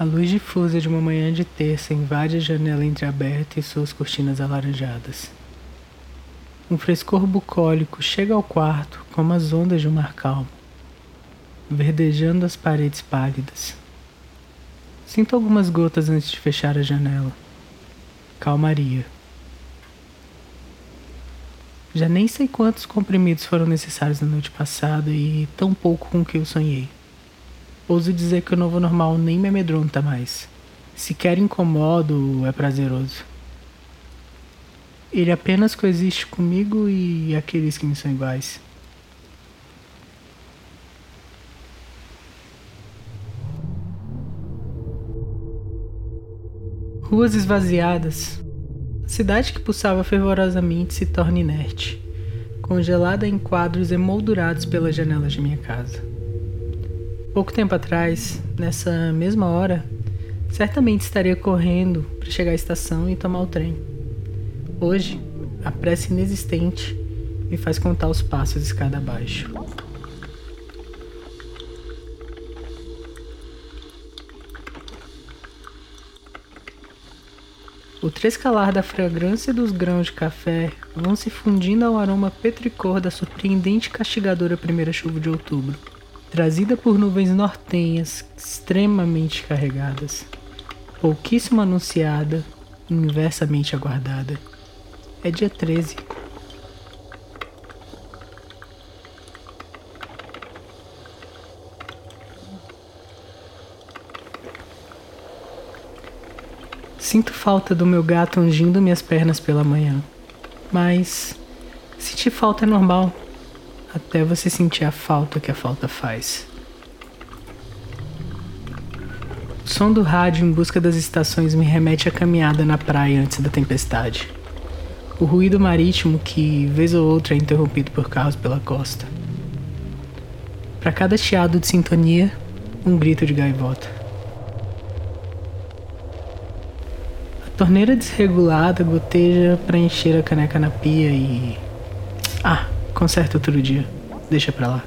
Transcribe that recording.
A luz difusa de uma manhã de terça invade a janela entreaberta e suas cortinas alaranjadas. Um frescor bucólico chega ao quarto como as ondas de um mar calmo, verdejando as paredes pálidas. Sinto algumas gotas antes de fechar a janela. Calmaria. Já nem sei quantos comprimidos foram necessários na noite passada e tão pouco com o que eu sonhei. Ouso dizer que o novo normal nem me amedronta mais. Sequer incomodo é prazeroso. Ele apenas coexiste comigo e aqueles que me são iguais. Ruas esvaziadas. cidade que pulsava fervorosamente se torna inerte, congelada em quadros emoldurados pelas janelas de minha casa. Pouco tempo atrás, nessa mesma hora, certamente estaria correndo para chegar à estação e tomar o trem. Hoje, a pressa inexistente me faz contar os passos escada abaixo. O trescalar da fragrância dos grãos de café vão se fundindo ao aroma petricor da surpreendente castigadora primeira chuva de outubro trazida por nuvens nortenhas extremamente carregadas, pouquíssimo anunciada inversamente aguardada. É dia 13. Sinto falta do meu gato ungindo minhas pernas pela manhã, mas sentir falta é normal até você sentir a falta que a falta faz. O som do rádio em busca das estações me remete à caminhada na praia antes da tempestade. O ruído marítimo que, vez ou outra, é interrompido por carros pela costa. Para cada chiado de sintonia, um grito de gaivota. A torneira desregulada goteja para encher a caneca na pia e. Ah! Conserta outro dia. Deixa pra lá.